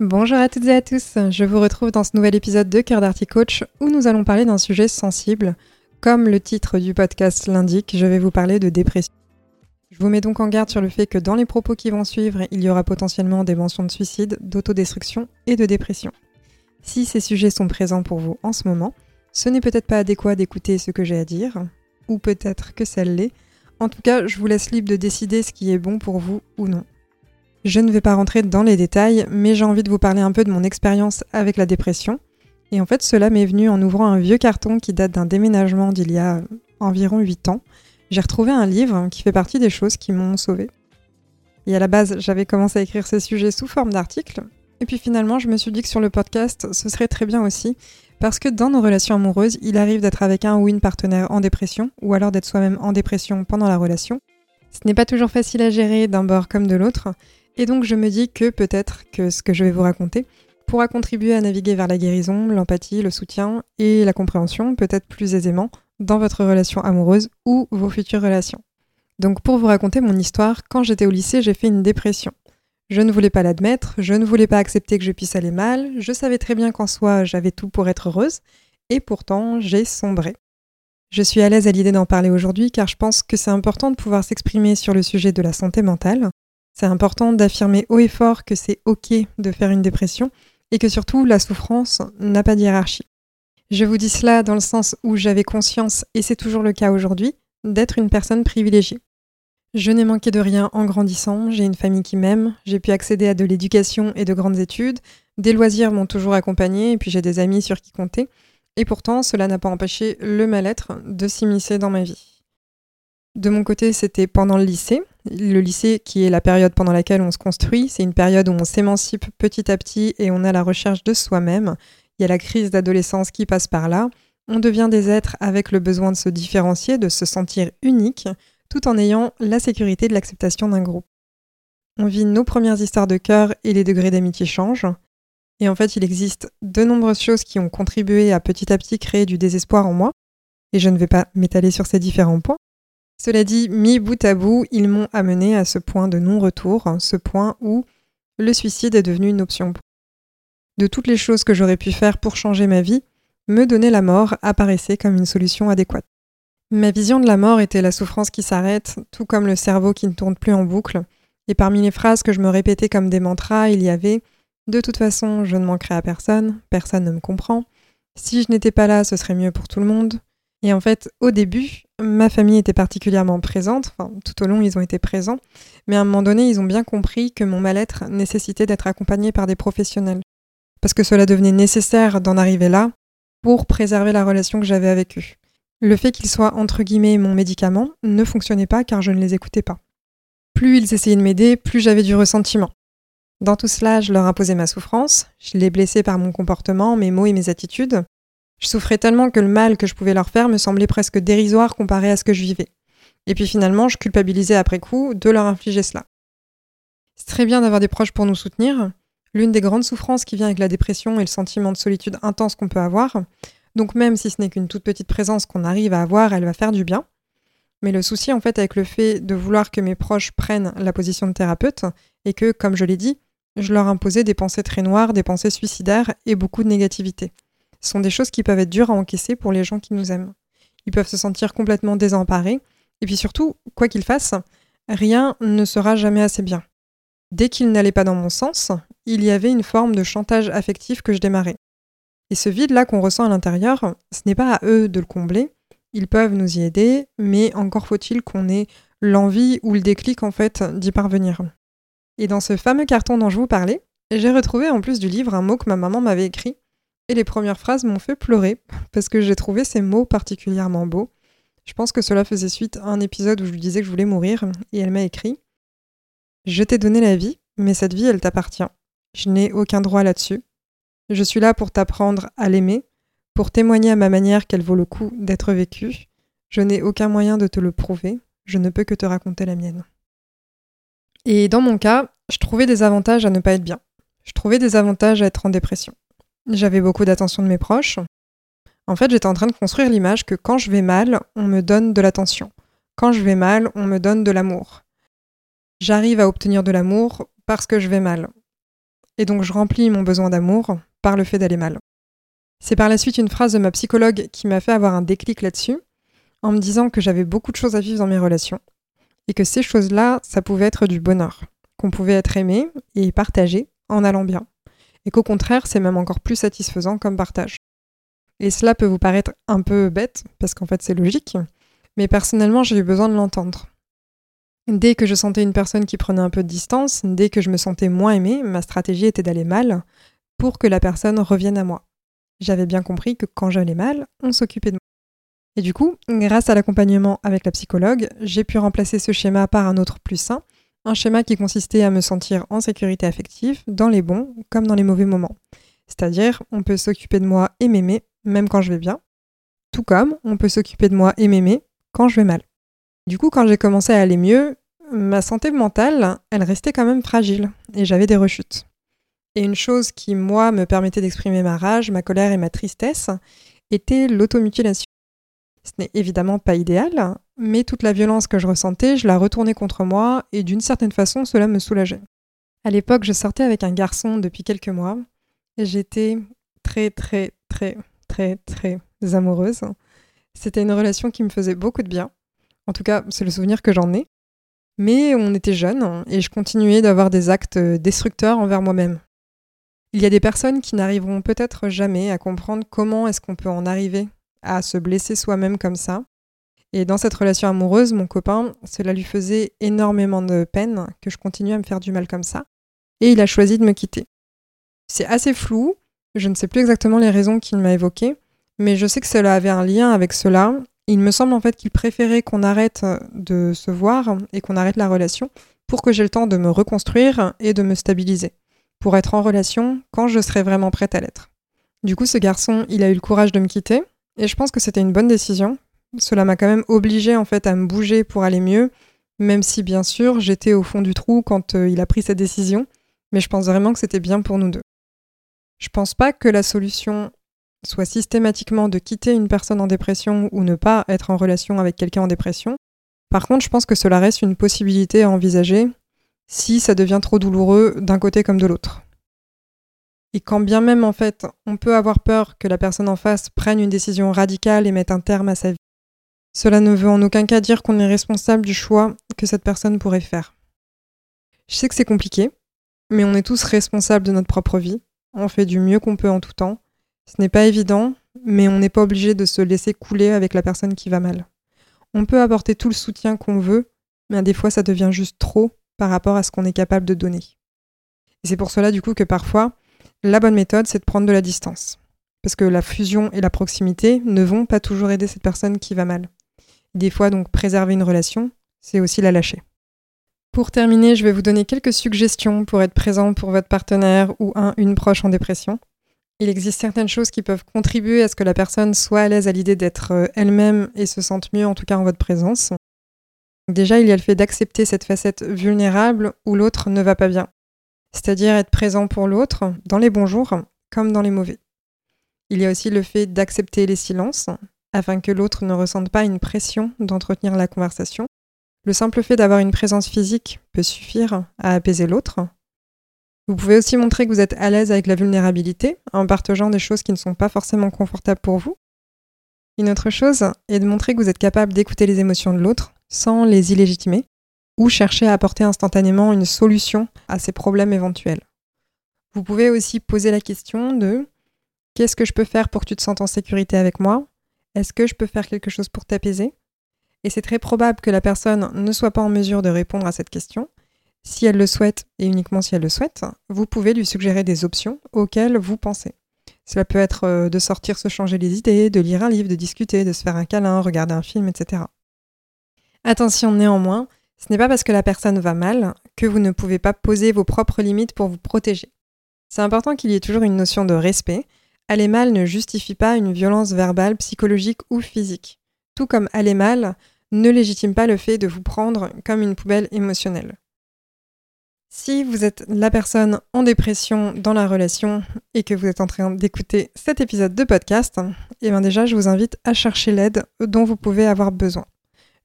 Bonjour à toutes et à tous, je vous retrouve dans ce nouvel épisode de Cœur d'Arty Coach où nous allons parler d'un sujet sensible. Comme le titre du podcast l'indique, je vais vous parler de dépression. Je vous mets donc en garde sur le fait que dans les propos qui vont suivre, il y aura potentiellement des mentions de suicide, d'autodestruction et de dépression. Si ces sujets sont présents pour vous en ce moment, ce n'est peut-être pas adéquat d'écouter ce que j'ai à dire, ou peut-être que ça l'est. En tout cas, je vous laisse libre de décider ce qui est bon pour vous ou non. Je ne vais pas rentrer dans les détails, mais j'ai envie de vous parler un peu de mon expérience avec la dépression. Et en fait, cela m'est venu en ouvrant un vieux carton qui date d'un déménagement d'il y a environ 8 ans. J'ai retrouvé un livre qui fait partie des choses qui m'ont sauvé. Et à la base, j'avais commencé à écrire ce sujet sous forme d'article. Et puis finalement, je me suis dit que sur le podcast, ce serait très bien aussi, parce que dans nos relations amoureuses, il arrive d'être avec un ou une partenaire en dépression, ou alors d'être soi-même en dépression pendant la relation. Ce n'est pas toujours facile à gérer d'un bord comme de l'autre, et donc je me dis que peut-être que ce que je vais vous raconter pourra contribuer à naviguer vers la guérison, l'empathie, le soutien et la compréhension peut-être plus aisément dans votre relation amoureuse ou vos futures relations. Donc pour vous raconter mon histoire, quand j'étais au lycée, j'ai fait une dépression. Je ne voulais pas l'admettre, je ne voulais pas accepter que je puisse aller mal, je savais très bien qu'en soi j'avais tout pour être heureuse, et pourtant j'ai sombré. Je suis à l'aise à l'idée d'en parler aujourd'hui car je pense que c'est important de pouvoir s'exprimer sur le sujet de la santé mentale, c'est important d'affirmer haut et fort que c'est OK de faire une dépression et que surtout la souffrance n'a pas de hiérarchie. Je vous dis cela dans le sens où j'avais conscience, et c'est toujours le cas aujourd'hui, d'être une personne privilégiée. Je n'ai manqué de rien en grandissant, j'ai une famille qui m'aime, j'ai pu accéder à de l'éducation et de grandes études, des loisirs m'ont toujours accompagné, et puis j'ai des amis sur qui compter, et pourtant cela n'a pas empêché le mal-être de s'immiscer dans ma vie. De mon côté, c'était pendant le lycée, le lycée, qui est la période pendant laquelle on se construit, c'est une période où on s'émancipe petit à petit et on a la recherche de soi-même. Il y a la crise d'adolescence qui passe par là. On devient des êtres avec le besoin de se différencier, de se sentir unique, tout en ayant la sécurité de l'acceptation d'un groupe. On vit nos premières histoires de cœur et les degrés d'amitié changent. Et en fait, il existe de nombreuses choses qui ont contribué à petit à petit créer du désespoir en moi. Et je ne vais pas m'étaler sur ces différents points. Cela dit, mis bout à bout, ils m'ont amené à ce point de non-retour, ce point où le suicide est devenu une option. De toutes les choses que j'aurais pu faire pour changer ma vie, me donner la mort apparaissait comme une solution adéquate. Ma vision de la mort était la souffrance qui s'arrête, tout comme le cerveau qui ne tourne plus en boucle, et parmi les phrases que je me répétais comme des mantras, il y avait De toute façon, je ne manquerai à personne, personne ne me comprend, si je n'étais pas là, ce serait mieux pour tout le monde, et en fait, au début, ma famille était particulièrement présente, tout au long ils ont été présents, mais à un moment donné ils ont bien compris que mon mal-être nécessitait d'être accompagné par des professionnels, parce que cela devenait nécessaire d'en arriver là pour préserver la relation que j'avais avec eux. Le fait qu'ils soient entre guillemets mon médicament ne fonctionnait pas car je ne les écoutais pas. Plus ils essayaient de m'aider, plus j'avais du ressentiment. Dans tout cela, je leur imposais ma souffrance, je les blessais par mon comportement, mes mots et mes attitudes, je souffrais tellement que le mal que je pouvais leur faire me semblait presque dérisoire comparé à ce que je vivais. Et puis finalement, je culpabilisais après coup de leur infliger cela. C'est très bien d'avoir des proches pour nous soutenir. L'une des grandes souffrances qui vient avec la dépression est le sentiment de solitude intense qu'on peut avoir. Donc même si ce n'est qu'une toute petite présence qu'on arrive à avoir, elle va faire du bien. Mais le souci en fait avec le fait de vouloir que mes proches prennent la position de thérapeute et que, comme je l'ai dit, je leur imposais des pensées très noires, des pensées suicidaires et beaucoup de négativité. Sont des choses qui peuvent être dures à encaisser pour les gens qui nous aiment. Ils peuvent se sentir complètement désemparés. Et puis surtout, quoi qu'ils fassent, rien ne sera jamais assez bien. Dès qu'ils n'allaient pas dans mon sens, il y avait une forme de chantage affectif que je démarrais. Et ce vide-là qu'on ressent à l'intérieur, ce n'est pas à eux de le combler. Ils peuvent nous y aider, mais encore faut-il qu'on ait l'envie ou le déclic en fait d'y parvenir. Et dans ce fameux carton dont je vous parlais, j'ai retrouvé en plus du livre un mot que ma maman m'avait écrit et les premières phrases m'ont fait pleurer parce que j'ai trouvé ces mots particulièrement beaux. Je pense que cela faisait suite à un épisode où je lui disais que je voulais mourir et elle m'a écrit Je t'ai donné la vie, mais cette vie, elle t'appartient. Je n'ai aucun droit là-dessus. Je suis là pour t'apprendre à l'aimer, pour témoigner à ma manière qu'elle vaut le coup d'être vécue. Je n'ai aucun moyen de te le prouver, je ne peux que te raconter la mienne. Et dans mon cas, je trouvais des avantages à ne pas être bien. Je trouvais des avantages à être en dépression. J'avais beaucoup d'attention de mes proches. En fait, j'étais en train de construire l'image que quand je vais mal, on me donne de l'attention. Quand je vais mal, on me donne de l'amour. J'arrive à obtenir de l'amour parce que je vais mal. Et donc je remplis mon besoin d'amour par le fait d'aller mal. C'est par la suite une phrase de ma psychologue qui m'a fait avoir un déclic là-dessus, en me disant que j'avais beaucoup de choses à vivre dans mes relations, et que ces choses-là, ça pouvait être du bonheur, qu'on pouvait être aimé et partagé en allant bien, et qu'au contraire, c'est même encore plus satisfaisant comme partage. Et cela peut vous paraître un peu bête, parce qu'en fait c'est logique, mais personnellement j'ai eu besoin de l'entendre. Dès que je sentais une personne qui prenait un peu de distance, dès que je me sentais moins aimée, ma stratégie était d'aller mal pour que la personne revienne à moi. J'avais bien compris que quand j'allais mal, on s'occupait de moi. Et du coup, grâce à l'accompagnement avec la psychologue, j'ai pu remplacer ce schéma par un autre plus sain, un schéma qui consistait à me sentir en sécurité affective dans les bons comme dans les mauvais moments. C'est-à-dire, on peut s'occuper de moi et m'aimer même quand je vais bien, tout comme on peut s'occuper de moi et m'aimer quand je vais mal. Du coup, quand j'ai commencé à aller mieux, ma santé mentale, elle restait quand même fragile et j'avais des rechutes. Et une chose qui, moi, me permettait d'exprimer ma rage, ma colère et ma tristesse était l'automutilation. Ce n'est évidemment pas idéal, mais toute la violence que je ressentais, je la retournais contre moi et d'une certaine façon, cela me soulageait. À l'époque, je sortais avec un garçon depuis quelques mois et j'étais très, très, très, très, très amoureuse. C'était une relation qui me faisait beaucoup de bien. En tout cas, c'est le souvenir que j'en ai. Mais on était jeunes et je continuais d'avoir des actes destructeurs envers moi-même. Il y a des personnes qui n'arriveront peut-être jamais à comprendre comment est-ce qu'on peut en arriver à se blesser soi-même comme ça. Et dans cette relation amoureuse, mon copain, cela lui faisait énormément de peine que je continue à me faire du mal comme ça. Et il a choisi de me quitter. C'est assez flou, je ne sais plus exactement les raisons qu'il m'a évoquées, mais je sais que cela avait un lien avec cela il me semble en fait qu'il préférait qu'on arrête de se voir et qu'on arrête la relation pour que j'ai le temps de me reconstruire et de me stabiliser, pour être en relation quand je serai vraiment prête à l'être. Du coup, ce garçon, il a eu le courage de me quitter, et je pense que c'était une bonne décision. Cela m'a quand même obligée en fait à me bouger pour aller mieux, même si bien sûr j'étais au fond du trou quand euh, il a pris cette décision, mais je pense vraiment que c'était bien pour nous deux. Je pense pas que la solution soit systématiquement de quitter une personne en dépression ou ne pas être en relation avec quelqu'un en dépression. Par contre, je pense que cela reste une possibilité à envisager si ça devient trop douloureux d'un côté comme de l'autre. Et quand bien même, en fait, on peut avoir peur que la personne en face prenne une décision radicale et mette un terme à sa vie, cela ne veut en aucun cas dire qu'on est responsable du choix que cette personne pourrait faire. Je sais que c'est compliqué, mais on est tous responsables de notre propre vie, on fait du mieux qu'on peut en tout temps, ce n'est pas évident, mais on n'est pas obligé de se laisser couler avec la personne qui va mal. On peut apporter tout le soutien qu'on veut, mais des fois ça devient juste trop par rapport à ce qu'on est capable de donner. C'est pour cela du coup que parfois, la bonne méthode, c'est de prendre de la distance. Parce que la fusion et la proximité ne vont pas toujours aider cette personne qui va mal. Des fois, donc, préserver une relation, c'est aussi la lâcher. Pour terminer, je vais vous donner quelques suggestions pour être présent pour votre partenaire ou un, une proche en dépression. Il existe certaines choses qui peuvent contribuer à ce que la personne soit à l'aise à l'idée d'être euh, elle-même et se sente mieux, en tout cas en votre présence. Déjà, il y a le fait d'accepter cette facette vulnérable où l'autre ne va pas bien. C'est-à-dire être présent pour l'autre, dans les bons jours comme dans les mauvais. Il y a aussi le fait d'accepter les silences, afin que l'autre ne ressente pas une pression d'entretenir la conversation. Le simple fait d'avoir une présence physique peut suffire à apaiser l'autre, vous pouvez aussi montrer que vous êtes à l'aise avec la vulnérabilité en partageant des choses qui ne sont pas forcément confortables pour vous. Une autre chose est de montrer que vous êtes capable d'écouter les émotions de l'autre sans les illégitimer ou chercher à apporter instantanément une solution à ces problèmes éventuels. Vous pouvez aussi poser la question de qu'est-ce que je peux faire pour que tu te sentes en sécurité avec moi? Est-ce que je peux faire quelque chose pour t'apaiser? Et c'est très probable que la personne ne soit pas en mesure de répondre à cette question, si elle le souhaite, et uniquement si elle le souhaite, vous pouvez lui suggérer des options auxquelles vous pensez. Cela peut être euh, de sortir se changer les idées, de lire un livre, de discuter, de se faire un câlin, regarder un film, etc. Attention néanmoins, Ce n'est pas parce que la personne va mal que vous ne pouvez pas poser vos propres limites pour vous protéger. C'est important qu'il y ait toujours une notion de respect. Aller mal ne justifie pas une violence verbale, psychologique ou physique. Tout comme aller mal ne légitime pas le fait de vous prendre comme une poubelle émotionnelle. Si vous êtes la personne en dépression dans la relation et que vous êtes en train d'écouter cet épisode de podcast, eh bien déjà je vous invite à chercher l'aide dont vous pouvez avoir besoin.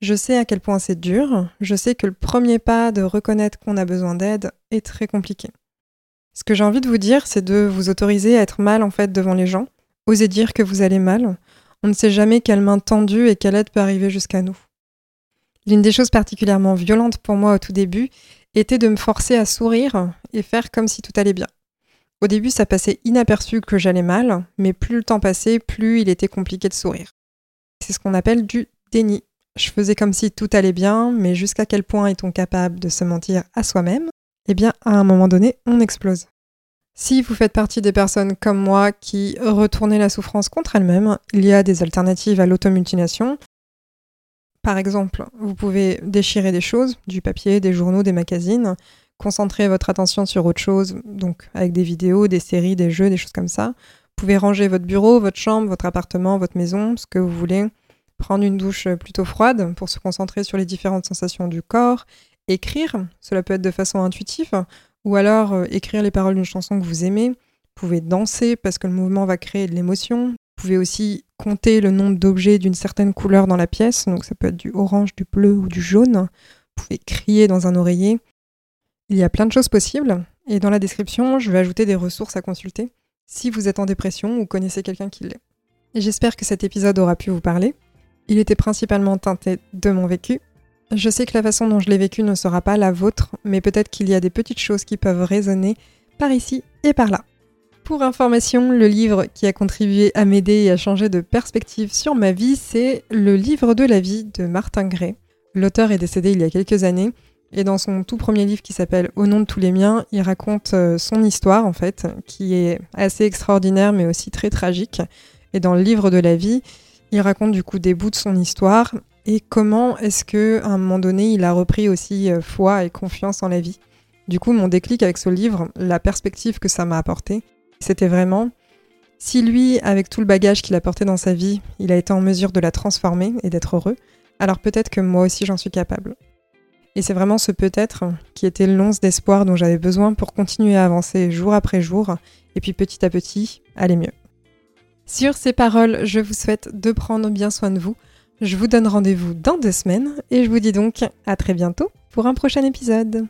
Je sais à quel point c'est dur, je sais que le premier pas de reconnaître qu'on a besoin d'aide est très compliqué. Ce que j'ai envie de vous dire, c'est de vous autoriser à être mal en fait devant les gens, oser dire que vous allez mal. On ne sait jamais quelle main tendue et quelle aide peut arriver jusqu'à nous. L'une des choses particulièrement violentes pour moi au tout début était de me forcer à sourire et faire comme si tout allait bien. Au début, ça passait inaperçu que j'allais mal, mais plus le temps passait, plus il était compliqué de sourire. C'est ce qu'on appelle du déni. Je faisais comme si tout allait bien, mais jusqu'à quel point est-on capable de se mentir à soi-même? Eh bien, à un moment donné, on explose. Si vous faites partie des personnes comme moi qui retournaient la souffrance contre elles-mêmes, il y a des alternatives à l'automutilation. Par exemple, vous pouvez déchirer des choses, du papier, des journaux, des magazines, concentrer votre attention sur autre chose, donc avec des vidéos, des séries, des jeux, des choses comme ça. Vous pouvez ranger votre bureau, votre chambre, votre appartement, votre maison, ce que vous voulez prendre une douche plutôt froide pour se concentrer sur les différentes sensations du corps, écrire, cela peut être de façon intuitive, ou alors euh, écrire les paroles d'une chanson que vous aimez. Vous pouvez danser parce que le mouvement va créer de l'émotion. Vous pouvez aussi compter le nombre d'objets d'une certaine couleur dans la pièce, donc ça peut être du orange, du bleu ou du jaune. Vous pouvez crier dans un oreiller. Il y a plein de choses possibles, et dans la description, je vais ajouter des ressources à consulter si vous êtes en dépression ou connaissez quelqu'un qui l'est. J'espère que cet épisode aura pu vous parler. Il était principalement teinté de mon vécu. Je sais que la façon dont je l'ai vécu ne sera pas la vôtre, mais peut-être qu'il y a des petites choses qui peuvent résonner par ici et par là. Pour information, le livre qui a contribué à m'aider et à changer de perspective sur ma vie, c'est Le livre de la vie de Martin Gray. L'auteur est décédé il y a quelques années, et dans son tout premier livre qui s'appelle Au nom de tous les miens, il raconte euh, son histoire en fait, qui est assez extraordinaire mais aussi très tragique. Et dans le livre de la vie, il raconte du coup des bouts de son histoire et comment est-ce que à un moment donné il a repris aussi euh, foi et confiance en la vie? Du coup, mon déclic avec ce livre, la perspective que ça m'a apporté, c'était vraiment si lui, avec tout le bagage qu'il a porté dans sa vie, il a été en mesure de la transformer et d'être heureux, alors peut-être que moi aussi j'en suis capable. Et c'est vraiment ce peut-être qui était l'once d'espoir dont j'avais besoin pour continuer à avancer jour après jour, et puis petit à petit, aller mieux. Sur ces paroles, je vous souhaite de prendre bien soin de vous. Je vous donne rendez-vous dans deux semaines et je vous dis donc à très bientôt pour un prochain épisode.